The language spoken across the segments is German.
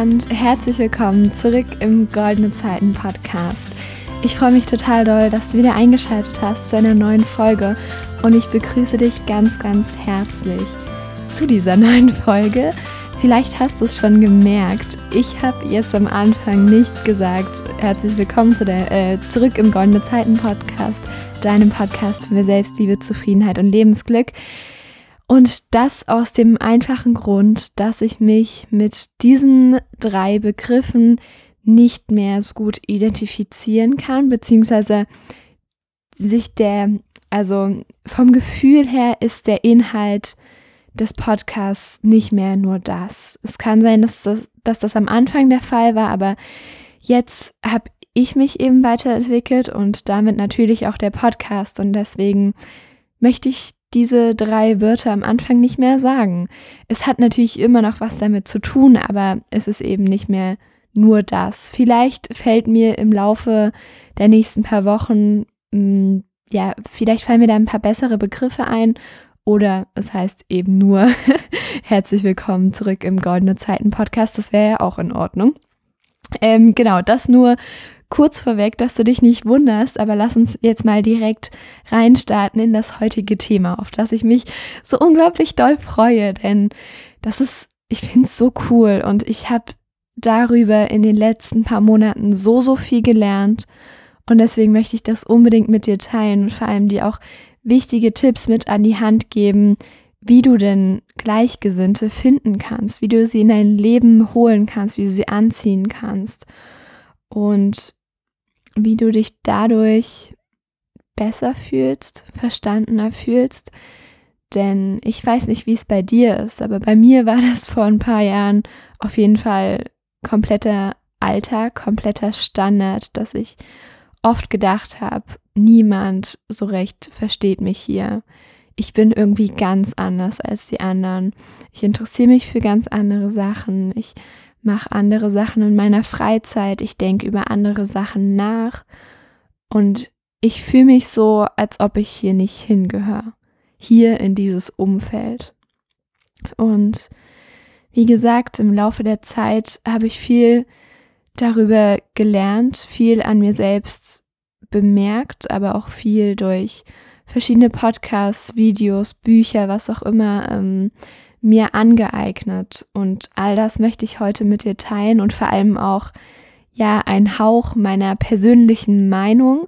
und herzlich willkommen zurück im Goldene Zeiten Podcast. Ich freue mich total doll, dass du wieder eingeschaltet hast zu einer neuen Folge und ich begrüße dich ganz, ganz herzlich zu dieser neuen Folge. Vielleicht hast du es schon gemerkt. Ich habe jetzt am Anfang nicht gesagt, herzlich willkommen zu der, äh, zurück im Goldene Zeiten Podcast, deinem Podcast für Selbstliebe, Zufriedenheit und Lebensglück. Und das aus dem einfachen Grund, dass ich mich mit diesen drei Begriffen nicht mehr so gut identifizieren kann, beziehungsweise sich der, also vom Gefühl her ist der Inhalt des Podcasts nicht mehr nur das. Es kann sein, dass das, dass das am Anfang der Fall war, aber jetzt habe ich mich eben weiterentwickelt und damit natürlich auch der Podcast und deswegen möchte ich diese drei Wörter am Anfang nicht mehr sagen. Es hat natürlich immer noch was damit zu tun, aber es ist eben nicht mehr nur das. Vielleicht fällt mir im Laufe der nächsten paar Wochen, mh, hm, ja, vielleicht fallen mir da ein paar bessere Begriffe ein oder es heißt eben nur herzlich willkommen zurück im Goldene Zeiten Podcast. Das wäre ja auch in Ordnung. Ähm, genau, das nur kurz vorweg, dass du dich nicht wunderst, aber lass uns jetzt mal direkt reinstarten in das heutige Thema, auf das ich mich so unglaublich doll freue, denn das ist, ich finde es so cool und ich habe darüber in den letzten paar Monaten so, so viel gelernt und deswegen möchte ich das unbedingt mit dir teilen und vor allem dir auch wichtige Tipps mit an die Hand geben, wie du denn Gleichgesinnte finden kannst, wie du sie in dein Leben holen kannst, wie du sie anziehen kannst. Und wie du dich dadurch besser fühlst, verstandener fühlst. Denn ich weiß nicht, wie es bei dir ist, aber bei mir war das vor ein paar Jahren auf jeden Fall kompletter Alltag, kompletter Standard, dass ich oft gedacht habe, niemand so recht versteht mich hier. Ich bin irgendwie ganz anders als die anderen. Ich interessiere mich für ganz andere Sachen. Ich mache andere Sachen in meiner Freizeit, ich denke über andere Sachen nach und ich fühle mich so, als ob ich hier nicht hingehöre, hier in dieses Umfeld. Und wie gesagt, im Laufe der Zeit habe ich viel darüber gelernt, viel an mir selbst bemerkt, aber auch viel durch verschiedene Podcasts, Videos, Bücher, was auch immer ähm, mir angeeignet. Und all das möchte ich heute mit dir teilen und vor allem auch, ja, ein Hauch meiner persönlichen Meinung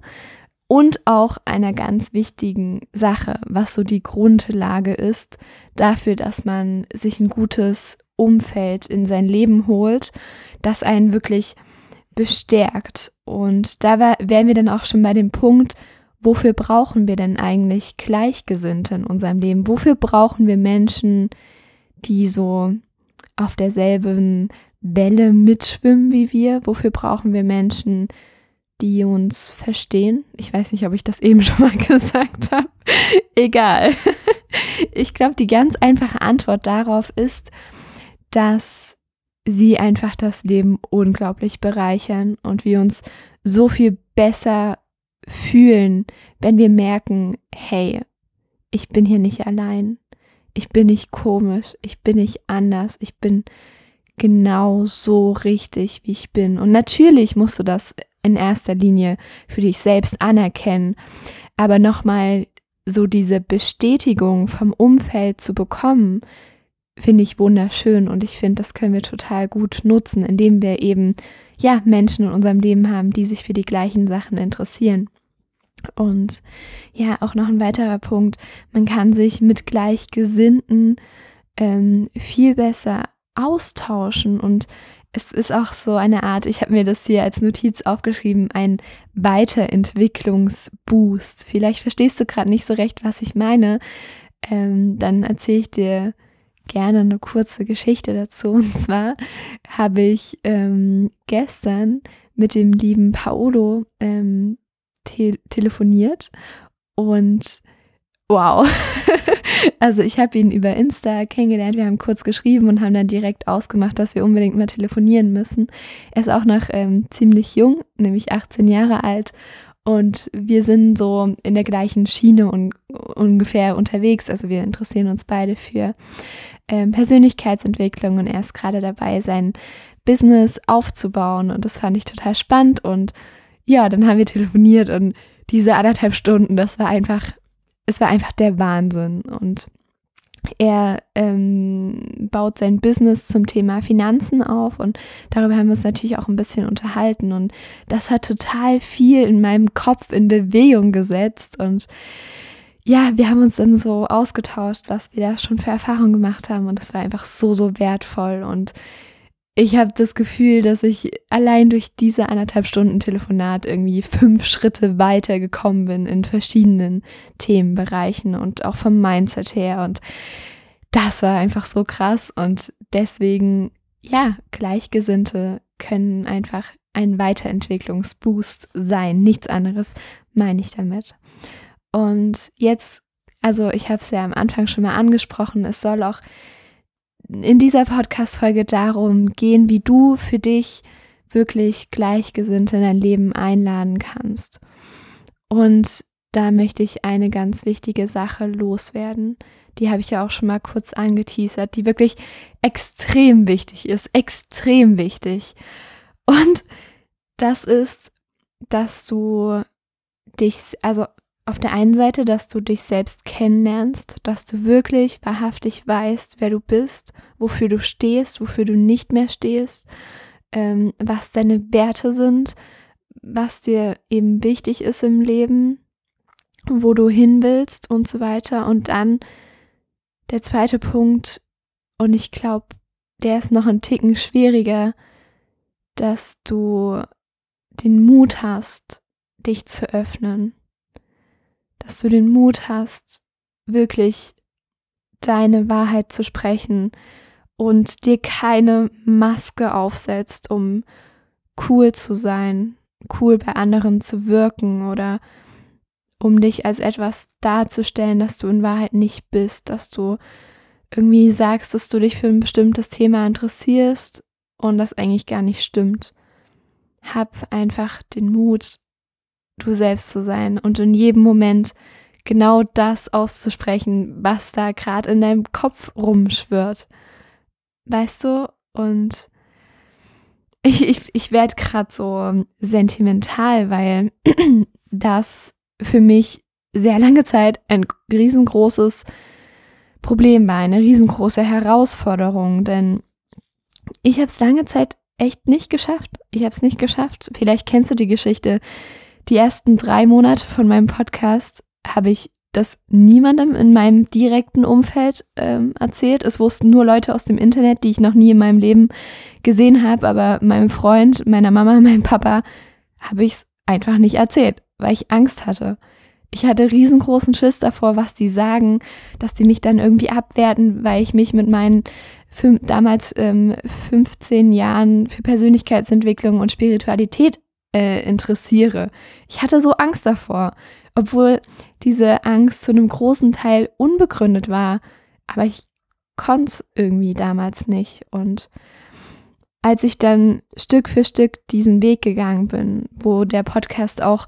und auch einer ganz wichtigen Sache, was so die Grundlage ist dafür, dass man sich ein gutes Umfeld in sein Leben holt, das einen wirklich bestärkt. Und da wären wir dann auch schon bei dem Punkt, wofür brauchen wir denn eigentlich Gleichgesinnte in unserem Leben? Wofür brauchen wir Menschen, die so auf derselben Welle mitschwimmen wie wir? Wofür brauchen wir Menschen, die uns verstehen? Ich weiß nicht, ob ich das eben schon mal gesagt habe. Egal. Ich glaube, die ganz einfache Antwort darauf ist, dass sie einfach das Leben unglaublich bereichern und wir uns so viel besser fühlen, wenn wir merken, hey, ich bin hier nicht allein. Ich bin nicht komisch, ich bin nicht anders, ich bin genau so richtig, wie ich bin. Und natürlich musst du das in erster Linie für dich selbst anerkennen, aber nochmal so diese Bestätigung vom Umfeld zu bekommen, finde ich wunderschön und ich finde, das können wir total gut nutzen, indem wir eben ja Menschen in unserem Leben haben, die sich für die gleichen Sachen interessieren. Und ja, auch noch ein weiterer Punkt, man kann sich mit Gleichgesinnten ähm, viel besser austauschen und es ist auch so eine Art, ich habe mir das hier als Notiz aufgeschrieben, ein Weiterentwicklungsboost. Vielleicht verstehst du gerade nicht so recht, was ich meine. Ähm, dann erzähle ich dir gerne eine kurze Geschichte dazu. Und zwar habe ich ähm, gestern mit dem lieben Paolo ähm, te telefoniert und wow. also ich habe ihn über Insta kennengelernt, wir haben kurz geschrieben und haben dann direkt ausgemacht, dass wir unbedingt mal telefonieren müssen. Er ist auch noch ähm, ziemlich jung, nämlich 18 Jahre alt und wir sind so in der gleichen Schiene und ungefähr unterwegs. Also wir interessieren uns beide für ähm, Persönlichkeitsentwicklung und er ist gerade dabei, sein Business aufzubauen. Und das fand ich total spannend. Und ja, dann haben wir telefoniert und diese anderthalb Stunden, das war einfach, es war einfach der Wahnsinn. Und er ähm, baut sein Business zum Thema Finanzen auf und darüber haben wir uns natürlich auch ein bisschen unterhalten und das hat total viel in meinem Kopf in Bewegung gesetzt und ja, wir haben uns dann so ausgetauscht, was wir da schon für Erfahrungen gemacht haben und das war einfach so, so wertvoll und ich habe das Gefühl, dass ich allein durch diese anderthalb Stunden Telefonat irgendwie fünf Schritte weiter gekommen bin in verschiedenen Themenbereichen und auch vom Mindset her. Und das war einfach so krass. Und deswegen, ja, Gleichgesinnte können einfach ein Weiterentwicklungsboost sein. Nichts anderes meine ich damit. Und jetzt, also ich habe es ja am Anfang schon mal angesprochen, es soll auch in dieser Podcast-Folge darum gehen, wie du für dich wirklich Gleichgesinnte in dein Leben einladen kannst. Und da möchte ich eine ganz wichtige Sache loswerden. Die habe ich ja auch schon mal kurz angeteasert, die wirklich extrem wichtig ist, extrem wichtig. Und das ist, dass du dich, also auf der einen Seite, dass du dich selbst kennenlernst, dass du wirklich wahrhaftig weißt, wer du bist, wofür du stehst, wofür du nicht mehr stehst, ähm, was deine Werte sind, was dir eben wichtig ist im Leben, wo du hin willst und so weiter. Und dann der zweite Punkt, und ich glaube, der ist noch ein Ticken schwieriger, dass du den Mut hast, dich zu öffnen dass du den Mut hast, wirklich deine Wahrheit zu sprechen und dir keine Maske aufsetzt, um cool zu sein, cool bei anderen zu wirken oder um dich als etwas darzustellen, das du in Wahrheit nicht bist, dass du irgendwie sagst, dass du dich für ein bestimmtes Thema interessierst und das eigentlich gar nicht stimmt. Hab einfach den Mut, du selbst zu sein und in jedem Moment genau das auszusprechen, was da gerade in deinem Kopf rumschwirrt. Weißt du? Und ich, ich, ich werde gerade so sentimental, weil das für mich sehr lange Zeit ein riesengroßes Problem war, eine riesengroße Herausforderung, denn ich habe es lange Zeit echt nicht geschafft. Ich habe es nicht geschafft. Vielleicht kennst du die Geschichte die ersten drei Monate von meinem Podcast habe ich das niemandem in meinem direkten Umfeld ähm, erzählt. Es wussten nur Leute aus dem Internet, die ich noch nie in meinem Leben gesehen habe, aber meinem Freund, meiner Mama, meinem Papa habe ich es einfach nicht erzählt, weil ich Angst hatte. Ich hatte riesengroßen Schiss davor, was die sagen, dass die mich dann irgendwie abwerten, weil ich mich mit meinen fünf, damals ähm, 15 Jahren für Persönlichkeitsentwicklung und Spiritualität äh, interessiere. Ich hatte so Angst davor, obwohl diese Angst zu einem großen Teil unbegründet war. Aber ich konnte es irgendwie damals nicht. Und als ich dann Stück für Stück diesen Weg gegangen bin, wo der Podcast auch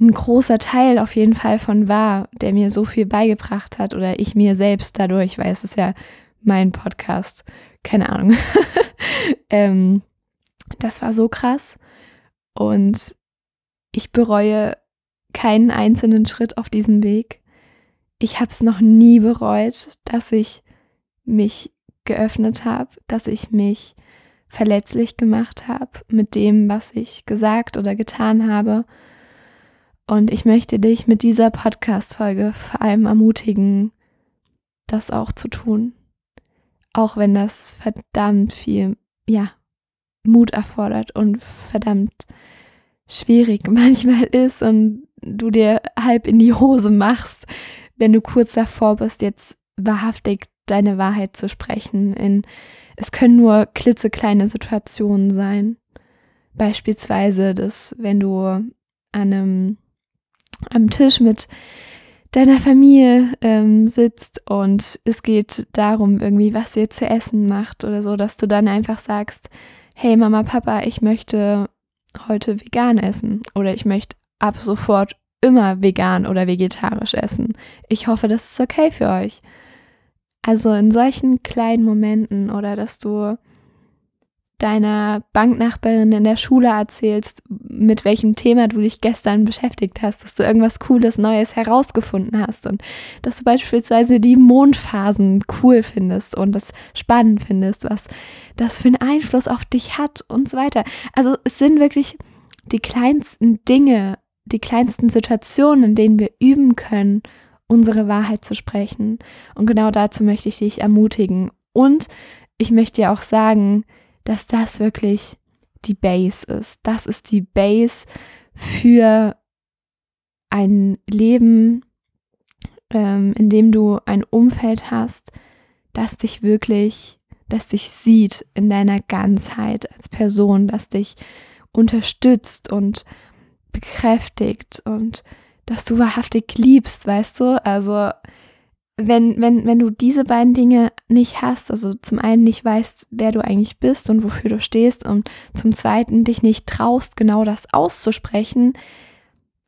ein großer Teil auf jeden Fall von war, der mir so viel beigebracht hat oder ich mir selbst dadurch, weil es ist ja mein Podcast, keine Ahnung. ähm, das war so krass. Und ich bereue keinen einzelnen Schritt auf diesem Weg. Ich habe es noch nie bereut, dass ich mich geöffnet habe, dass ich mich verletzlich gemacht habe mit dem, was ich gesagt oder getan habe. Und ich möchte dich mit dieser Podcast-Folge vor allem ermutigen, das auch zu tun. Auch wenn das verdammt viel, ja, Mut erfordert und verdammt schwierig manchmal ist und du dir halb in die Hose machst, wenn du kurz davor bist, jetzt wahrhaftig deine Wahrheit zu sprechen. In, es können nur klitzekleine Situationen sein. Beispielsweise, dass wenn du an einem am Tisch mit deiner Familie ähm, sitzt und es geht darum, irgendwie, was ihr zu essen macht oder so, dass du dann einfach sagst, hey Mama, Papa, ich möchte heute vegan essen oder ich möchte ab sofort immer vegan oder vegetarisch essen. Ich hoffe, das ist okay für euch. Also in solchen kleinen Momenten oder dass du deiner Banknachbarin in der Schule erzählst, mit welchem Thema du dich gestern beschäftigt hast, dass du irgendwas Cooles, Neues herausgefunden hast und dass du beispielsweise die Mondphasen cool findest und das spannend findest, was das für einen Einfluss auf dich hat und so weiter. Also es sind wirklich die kleinsten Dinge, die kleinsten Situationen, in denen wir üben können, unsere Wahrheit zu sprechen. Und genau dazu möchte ich dich ermutigen. Und ich möchte dir auch sagen, dass das wirklich die Base ist. Das ist die Base für ein Leben, ähm, in dem du ein Umfeld hast, das dich wirklich, das dich sieht in deiner Ganzheit als Person, das dich unterstützt und bekräftigt und dass du wahrhaftig liebst, weißt du? Also wenn, wenn, wenn du diese beiden Dinge nicht hast, also zum einen nicht weißt, wer du eigentlich bist und wofür du stehst und zum zweiten dich nicht traust, genau das auszusprechen,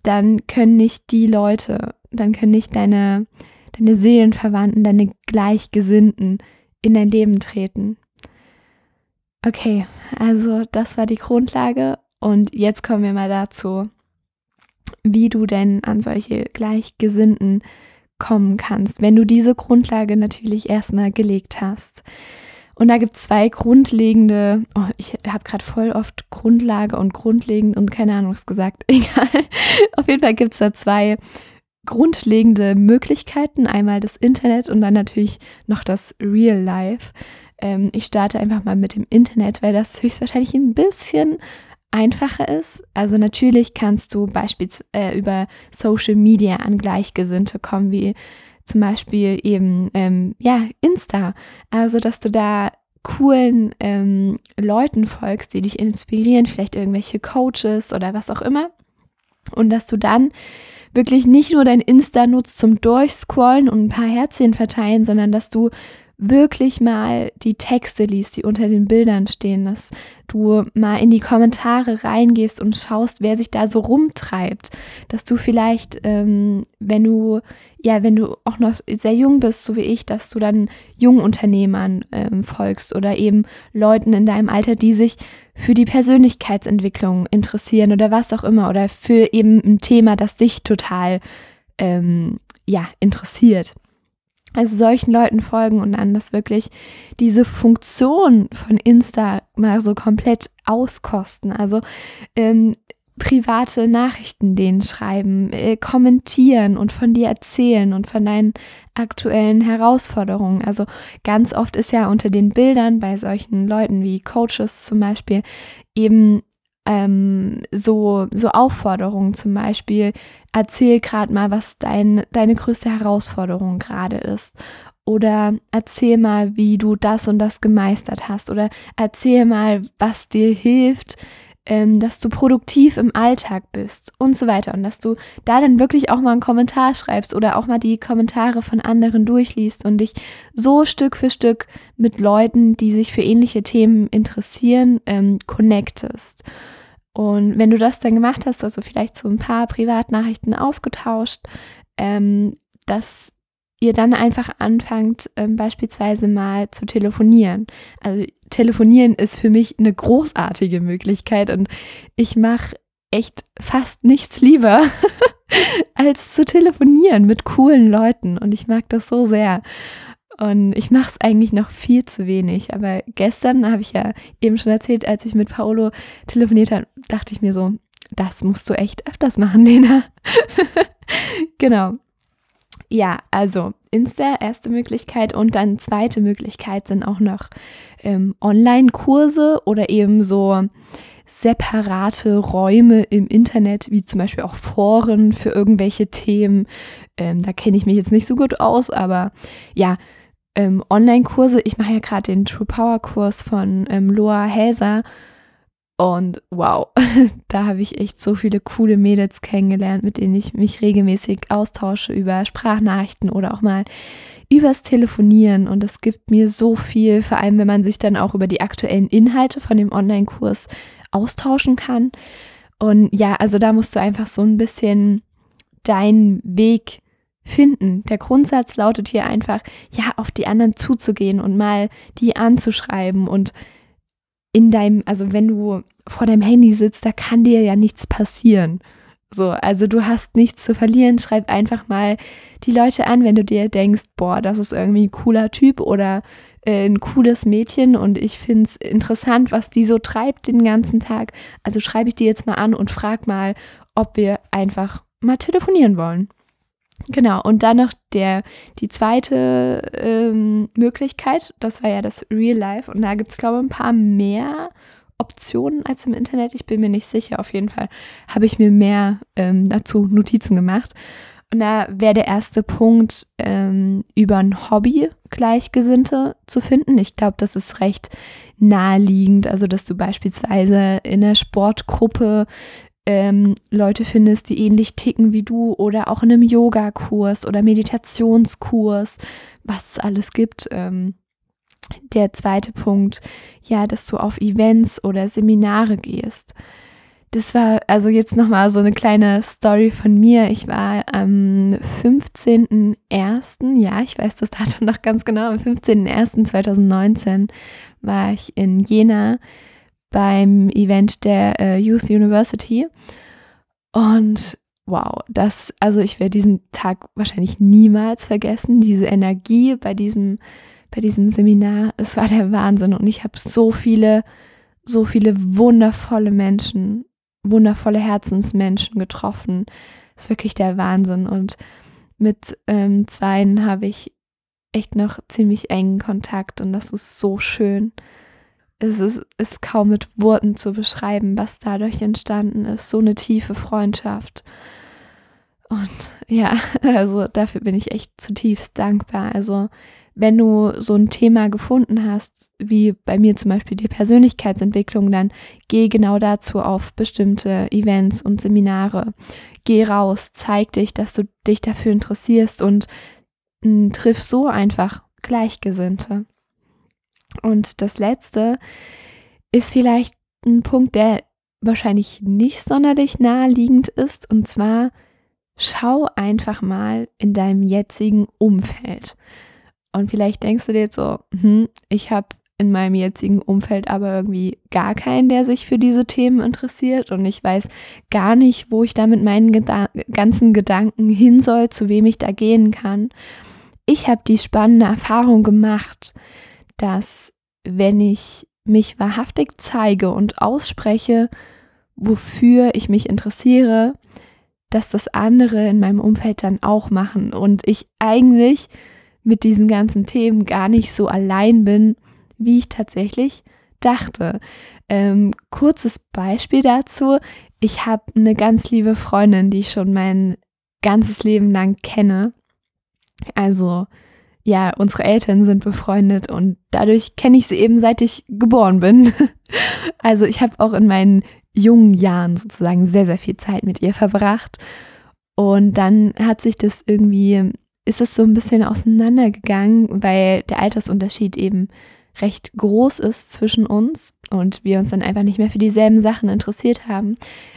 dann können nicht die Leute, dann können nicht deine, deine Seelenverwandten, deine Gleichgesinnten in dein Leben treten. Okay, also das war die Grundlage und jetzt kommen wir mal dazu, wie du denn an solche Gleichgesinnten kommen kannst, wenn du diese Grundlage natürlich erstmal gelegt hast. Und da gibt es zwei grundlegende, oh, ich habe gerade voll oft Grundlage und grundlegend und keine Ahnung was gesagt, egal. Auf jeden Fall gibt es da zwei grundlegende Möglichkeiten. Einmal das Internet und dann natürlich noch das Real Life. Ähm, ich starte einfach mal mit dem Internet, weil das höchstwahrscheinlich ein bisschen einfacher ist. Also natürlich kannst du beispielsweise äh, über Social Media an Gleichgesinnte kommen, wie zum Beispiel eben ähm, ja Insta. Also dass du da coolen ähm, Leuten folgst, die dich inspirieren, vielleicht irgendwelche Coaches oder was auch immer. Und dass du dann wirklich nicht nur dein Insta nutzt zum Durchscrollen und ein paar Herzchen verteilen, sondern dass du wirklich mal die Texte liest, die unter den Bildern stehen, dass du mal in die Kommentare reingehst und schaust, wer sich da so rumtreibt, dass du vielleicht, ähm, wenn du, ja, wenn du auch noch sehr jung bist, so wie ich, dass du dann Jungunternehmern ähm, folgst oder eben Leuten in deinem Alter, die sich für die Persönlichkeitsentwicklung interessieren oder was auch immer oder für eben ein Thema, das dich total, ähm, ja, interessiert. Also solchen Leuten folgen und dann das wirklich diese Funktion von Insta mal so komplett auskosten. Also ähm, private Nachrichten denen schreiben, äh, kommentieren und von dir erzählen und von deinen aktuellen Herausforderungen. Also ganz oft ist ja unter den Bildern bei solchen Leuten wie Coaches zum Beispiel eben ähm, so, so Aufforderungen zum Beispiel, erzähl gerade mal, was dein, deine größte Herausforderung gerade ist. Oder erzähl mal, wie du das und das gemeistert hast. Oder erzähl mal, was dir hilft, ähm, dass du produktiv im Alltag bist und so weiter. Und dass du da dann wirklich auch mal einen Kommentar schreibst oder auch mal die Kommentare von anderen durchliest und dich so Stück für Stück mit Leuten, die sich für ähnliche Themen interessieren, ähm, connectest. Und wenn du das dann gemacht hast, also vielleicht so ein paar Privatnachrichten ausgetauscht, ähm, dass ihr dann einfach anfangt, ähm, beispielsweise mal zu telefonieren. Also telefonieren ist für mich eine großartige Möglichkeit und ich mache echt fast nichts lieber, als zu telefonieren mit coolen Leuten und ich mag das so sehr. Und ich mache es eigentlich noch viel zu wenig. Aber gestern habe ich ja eben schon erzählt, als ich mit Paolo telefoniert habe, dachte ich mir so, das musst du echt öfters machen, Lena. genau. Ja, also Insta, erste Möglichkeit. Und dann zweite Möglichkeit sind auch noch ähm, Online-Kurse oder eben so separate Räume im Internet, wie zum Beispiel auch Foren für irgendwelche Themen. Ähm, da kenne ich mich jetzt nicht so gut aus, aber ja, ähm, Online-Kurse. Ich mache ja gerade den True Power Kurs von ähm, Loa Häser. Und wow, da habe ich echt so viele coole Mädels kennengelernt, mit denen ich mich regelmäßig austausche über Sprachnachrichten oder auch mal übers Telefonieren. Und es gibt mir so viel, vor allem wenn man sich dann auch über die aktuellen Inhalte von dem Online-Kurs austauschen kann. Und ja, also da musst du einfach so ein bisschen deinen Weg finden. Der Grundsatz lautet hier einfach, ja, auf die anderen zuzugehen und mal die anzuschreiben und in deinem, also wenn du vor deinem Handy sitzt, da kann dir ja nichts passieren. So, also du hast nichts zu verlieren. Schreib einfach mal die Leute an, wenn du dir denkst, boah, das ist irgendwie ein cooler Typ oder äh, ein cooles Mädchen und ich finde es interessant, was die so treibt den ganzen Tag. Also schreibe ich die jetzt mal an und frag mal, ob wir einfach mal telefonieren wollen. Genau, und dann noch der, die zweite ähm, Möglichkeit, das war ja das Real Life. Und da gibt es, glaube ich, ein paar mehr Optionen als im Internet. Ich bin mir nicht sicher. Auf jeden Fall habe ich mir mehr ähm, dazu Notizen gemacht. Und da wäre der erste Punkt, ähm, über ein Hobby Gleichgesinnte zu finden. Ich glaube, das ist recht naheliegend. Also, dass du beispielsweise in der Sportgruppe ähm, Leute findest, die ähnlich ticken wie du oder auch in einem Yogakurs oder Meditationskurs, was es alles gibt. Ähm, der zweite Punkt, ja, dass du auf Events oder Seminare gehst. Das war also jetzt nochmal so eine kleine Story von mir. Ich war am 15.01., ja, ich weiß das Datum noch ganz genau, am 15.01.2019 war ich in Jena beim Event der äh, Youth University. Und wow, das, also ich werde diesen Tag wahrscheinlich niemals vergessen. Diese Energie bei diesem, bei diesem Seminar, es war der Wahnsinn. Und ich habe so viele, so viele wundervolle Menschen, wundervolle Herzensmenschen getroffen. Das ist wirklich der Wahnsinn. Und mit ähm, zweien habe ich echt noch ziemlich engen Kontakt und das ist so schön es ist, ist kaum mit Worten zu beschreiben, was dadurch entstanden ist. So eine tiefe Freundschaft. Und ja, also dafür bin ich echt zutiefst dankbar. Also wenn du so ein Thema gefunden hast, wie bei mir zum Beispiel die Persönlichkeitsentwicklung, dann geh genau dazu auf bestimmte Events und Seminare. Geh raus, zeig dich, dass du dich dafür interessierst und m, triff so einfach Gleichgesinnte. Und das letzte ist vielleicht ein Punkt, der wahrscheinlich nicht sonderlich naheliegend ist. Und zwar schau einfach mal in deinem jetzigen Umfeld. Und vielleicht denkst du dir jetzt so, hm, ich habe in meinem jetzigen Umfeld aber irgendwie gar keinen, der sich für diese Themen interessiert und ich weiß gar nicht, wo ich da mit meinen Geda ganzen Gedanken hin soll, zu wem ich da gehen kann. Ich habe die spannende Erfahrung gemacht, dass wenn ich mich wahrhaftig zeige und ausspreche, wofür ich mich interessiere, dass das andere in meinem Umfeld dann auch machen und ich eigentlich mit diesen ganzen Themen gar nicht so allein bin, wie ich tatsächlich dachte. Ähm, kurzes Beispiel dazu. Ich habe eine ganz liebe Freundin, die ich schon mein ganzes Leben lang kenne. Also ja, unsere Eltern sind befreundet und dadurch kenne ich sie eben seit ich geboren bin. Also ich habe auch in meinen jungen Jahren sozusagen sehr, sehr viel Zeit mit ihr verbracht. Und dann hat sich das irgendwie, ist es so ein bisschen auseinandergegangen, weil der Altersunterschied eben recht groß ist zwischen uns und wir uns dann einfach nicht mehr für dieselben Sachen interessiert haben.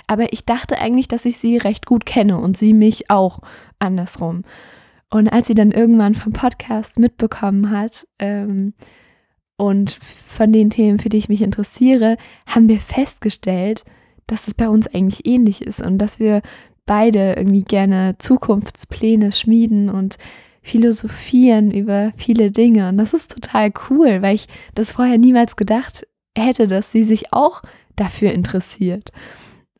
Aber ich dachte eigentlich, dass ich sie recht gut kenne und sie mich auch andersrum. Und als sie dann irgendwann vom Podcast mitbekommen hat ähm, und von den Themen, für die ich mich interessiere, haben wir festgestellt, dass es bei uns eigentlich ähnlich ist und dass wir beide irgendwie gerne Zukunftspläne schmieden und philosophieren über viele Dinge. Und das ist total cool, weil ich das vorher niemals gedacht hätte, dass sie sich auch dafür interessiert.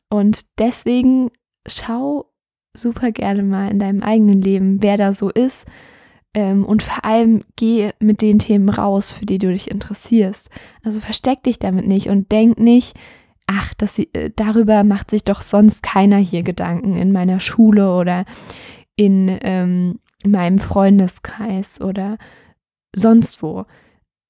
Und deswegen schau super gerne mal in deinem eigenen Leben, wer da so ist. Ähm, und vor allem geh mit den Themen raus, für die du dich interessierst. Also versteck dich damit nicht und denk nicht, ach, das, äh, darüber macht sich doch sonst keiner hier Gedanken in meiner Schule oder in, ähm, in meinem Freundeskreis oder sonst wo.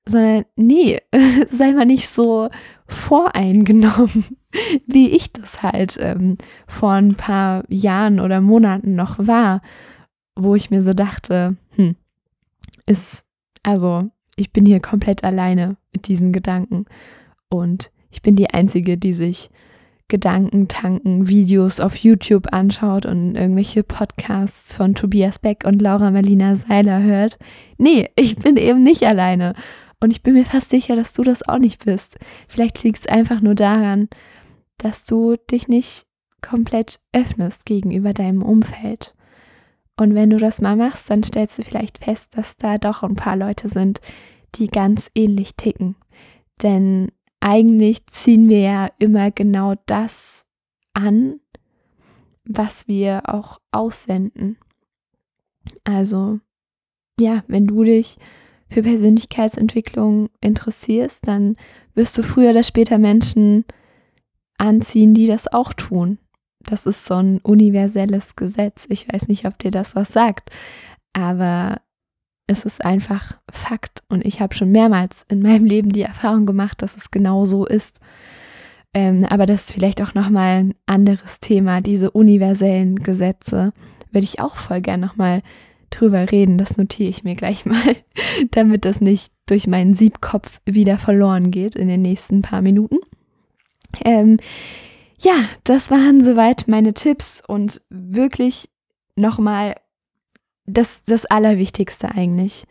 Sondern nee, sei mal nicht so voreingenommen wie ich das halt ähm, vor ein paar Jahren oder Monaten noch war, wo ich mir so dachte, hm, ist, also ich bin hier komplett alleine mit diesen Gedanken und ich bin die Einzige, die sich Gedanken tanken, Videos auf YouTube anschaut und irgendwelche Podcasts von Tobias Beck und Laura Marlina Seiler hört. Nee, ich bin eben nicht alleine. Und ich bin mir fast sicher, dass du das auch nicht bist. Vielleicht liegt es einfach nur daran, dass du dich nicht komplett öffnest gegenüber deinem Umfeld. Und wenn du das mal machst, dann stellst du vielleicht fest, dass da doch ein paar Leute sind, die ganz ähnlich ticken. Denn eigentlich ziehen wir ja immer genau das an, was wir auch aussenden. Also, ja, wenn du dich für Persönlichkeitsentwicklung interessierst, dann wirst du früher oder später Menschen anziehen, die das auch tun. Das ist so ein universelles Gesetz. Ich weiß nicht, ob dir das was sagt, aber es ist einfach Fakt. Und ich habe schon mehrmals in meinem Leben die Erfahrung gemacht, dass es genau so ist. Ähm, aber das ist vielleicht auch nochmal ein anderes Thema. Diese universellen Gesetze würde ich auch voll gern nochmal drüber reden. Das notiere ich mir gleich mal, damit das nicht durch meinen Siebkopf wieder verloren geht in den nächsten paar Minuten. Ähm, ja, das waren soweit meine Tipps und wirklich nochmal das, das Allerwichtigste eigentlich.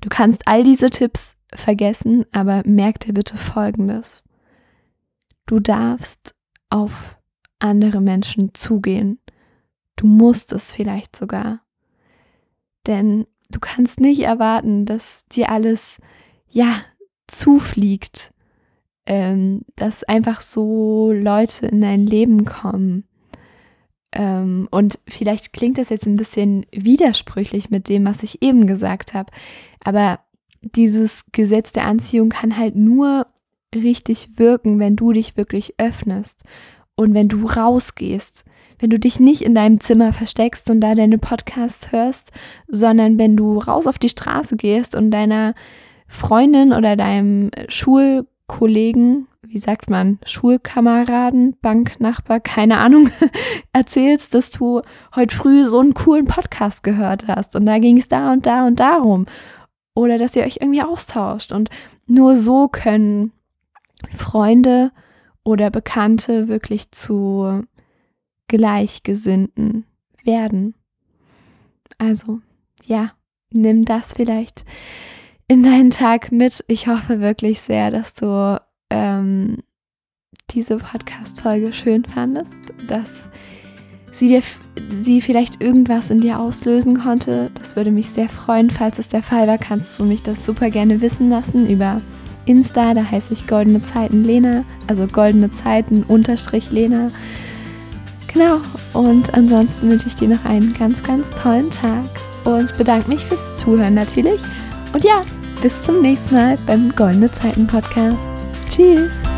Du kannst all diese Tipps vergessen, aber merk dir bitte Folgendes. Du darfst auf andere Menschen zugehen. Du musst es vielleicht sogar. Denn du kannst nicht erwarten, dass dir alles, ja, zufliegt ähm, dass einfach so Leute in dein Leben kommen. Ähm, und vielleicht klingt das jetzt ein bisschen widersprüchlich mit dem, was ich eben gesagt habe, aber dieses Gesetz der Anziehung kann halt nur richtig wirken, wenn du dich wirklich öffnest und wenn du rausgehst, wenn du dich nicht in deinem Zimmer versteckst und da deine Podcasts hörst, sondern wenn du raus auf die Straße gehst und deiner Freundin oder deinem Schul Kollegen, wie sagt man, Schulkameraden, Banknachbar, keine Ahnung, erzählst, dass du heute früh so einen coolen Podcast gehört hast und da ging es da und da und darum. Oder dass ihr euch irgendwie austauscht. Und nur so können Freunde oder Bekannte wirklich zu Gleichgesinnten werden. Also, ja, nimm das vielleicht in deinen Tag mit. Ich hoffe wirklich sehr, dass du ähm, diese Podcast-Folge schön fandest, dass sie dir sie vielleicht irgendwas in dir auslösen konnte. Das würde mich sehr freuen. Falls es der Fall war, kannst du mich das super gerne wissen lassen über Insta. Da heiße ich Goldene Zeiten Lena, also Goldene Zeiten unterstrich Lena. Genau. Und ansonsten wünsche ich dir noch einen ganz, ganz tollen Tag und bedanke mich fürs Zuhören natürlich. Und ja, bis zum nächsten Mal beim Goldene Zeiten Podcast. Tschüss!